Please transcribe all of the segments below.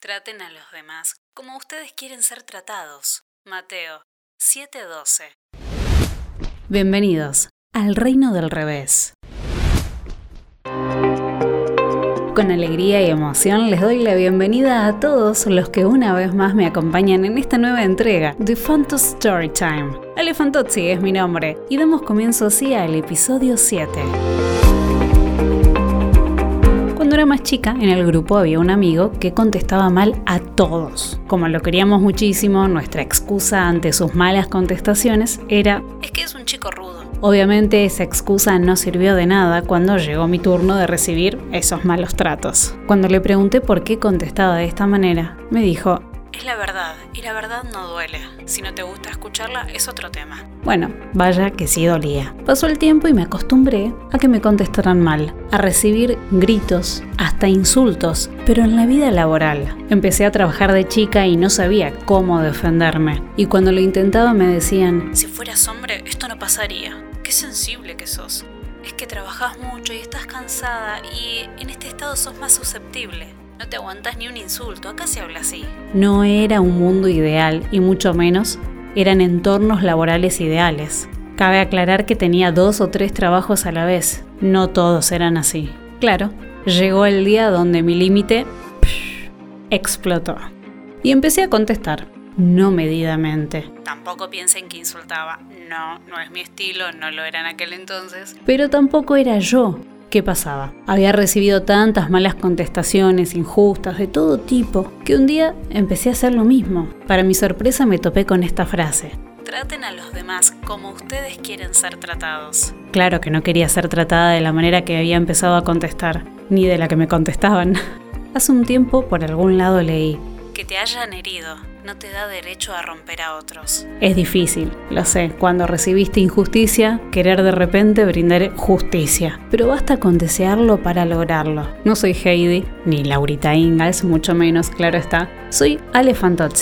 Traten a los demás como ustedes quieren ser tratados. Mateo 7:12. Bienvenidos al reino del revés. Con alegría y emoción les doy la bienvenida a todos los que una vez más me acompañan en esta nueva entrega de Phantom Storytime. Alefantozzi es mi nombre y damos comienzo así al episodio 7 más chica, en el grupo había un amigo que contestaba mal a todos. Como lo queríamos muchísimo, nuestra excusa ante sus malas contestaciones era, es que es un chico rudo. Obviamente esa excusa no sirvió de nada cuando llegó mi turno de recibir esos malos tratos. Cuando le pregunté por qué contestaba de esta manera, me dijo, es la verdad, y la verdad no duele. Si no te gusta escucharla, es otro tema. Bueno, vaya que sí dolía. Pasó el tiempo y me acostumbré a que me contestaran mal, a recibir gritos, hasta insultos, pero en la vida laboral. Empecé a trabajar de chica y no sabía cómo defenderme. Y cuando lo intentaba me decían, si fueras hombre, esto no pasaría. Qué sensible que sos. Es que trabajas mucho y estás cansada y en este estado sos más susceptible. No te aguantas ni un insulto, acá se habla así. No era un mundo ideal y mucho menos eran entornos laborales ideales. Cabe aclarar que tenía dos o tres trabajos a la vez, no todos eran así. Claro, llegó el día donde mi límite explotó. Y empecé a contestar, no medidamente. Tampoco piensen que insultaba. No, no es mi estilo, no lo era en aquel entonces. Pero tampoco era yo. ¿Qué pasaba? Había recibido tantas malas contestaciones injustas de todo tipo que un día empecé a hacer lo mismo. Para mi sorpresa me topé con esta frase. Traten a los demás como ustedes quieren ser tratados. Claro que no quería ser tratada de la manera que había empezado a contestar, ni de la que me contestaban. Hace un tiempo por algún lado leí, que te hayan herido no te da derecho a romper a otros. Es difícil, lo sé, cuando recibiste injusticia, querer de repente brindar justicia, pero basta con desearlo para lograrlo. No soy Heidi, ni Laurita Ingalls, mucho menos, claro está. Soy Ale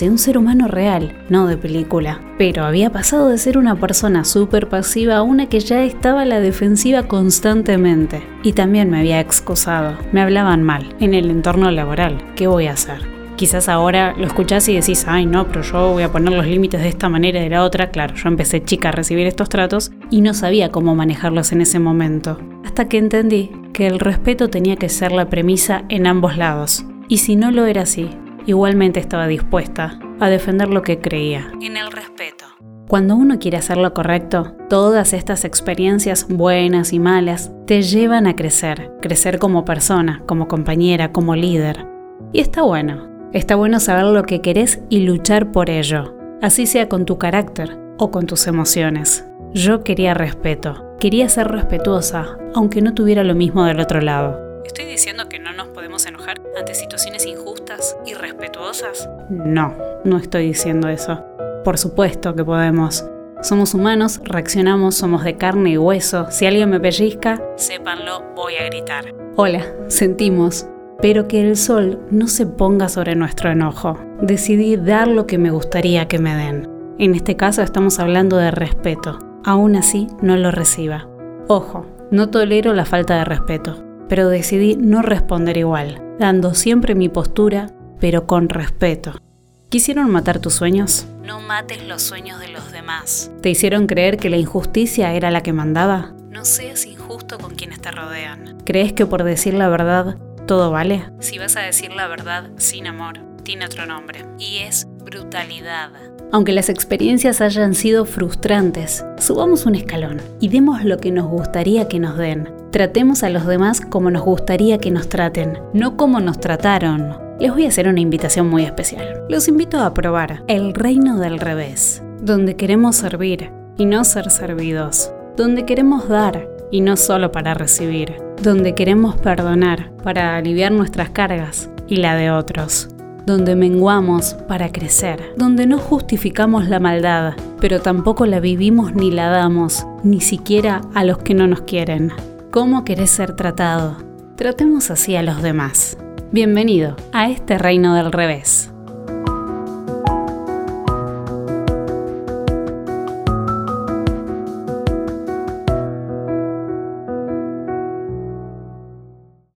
un ser humano real, no de película. Pero había pasado de ser una persona súper pasiva a una que ya estaba a la defensiva constantemente. Y también me había excusado. Me hablaban mal en el entorno laboral. ¿Qué voy a hacer? Quizás ahora lo escuchás y decís, ay no, pero yo voy a poner los límites de esta manera y de la otra. Claro, yo empecé chica a recibir estos tratos y no sabía cómo manejarlos en ese momento. Hasta que entendí que el respeto tenía que ser la premisa en ambos lados. Y si no lo era así, igualmente estaba dispuesta a defender lo que creía. En el respeto. Cuando uno quiere hacer lo correcto, todas estas experiencias buenas y malas te llevan a crecer, crecer como persona, como compañera, como líder. Y está bueno, Está bueno saber lo que querés y luchar por ello, así sea con tu carácter o con tus emociones. Yo quería respeto, quería ser respetuosa, aunque no tuviera lo mismo del otro lado. ¿Estoy diciendo que no nos podemos enojar ante situaciones injustas y respetuosas? No, no estoy diciendo eso. Por supuesto que podemos. Somos humanos, reaccionamos, somos de carne y hueso. Si alguien me pellizca, sépanlo, voy a gritar. Hola, sentimos, pero que el sol no se ponga sobre nuestro enojo. Decidí dar lo que me gustaría que me den. En este caso estamos hablando de respeto. Aún así, no lo reciba. Ojo, no tolero la falta de respeto, pero decidí no responder igual, dando siempre mi postura, pero con respeto. ¿Quisieron matar tus sueños? No mates los sueños de los demás. ¿Te hicieron creer que la injusticia era la que mandaba? No seas injusto con quienes te rodean. ¿Crees que por decir la verdad todo vale. Si vas a decir la verdad sin amor, tiene otro nombre. Y es brutalidad. Aunque las experiencias hayan sido frustrantes, subamos un escalón y demos lo que nos gustaría que nos den. Tratemos a los demás como nos gustaría que nos traten, no como nos trataron. Les voy a hacer una invitación muy especial. Los invito a probar El Reino del Revés, donde queremos servir y no ser servidos, donde queremos dar y no solo para recibir, donde queremos perdonar para aliviar nuestras cargas y la de otros, donde menguamos para crecer, donde no justificamos la maldad, pero tampoco la vivimos ni la damos, ni siquiera a los que no nos quieren. ¿Cómo querés ser tratado? Tratemos así a los demás. Bienvenido a este reino del revés.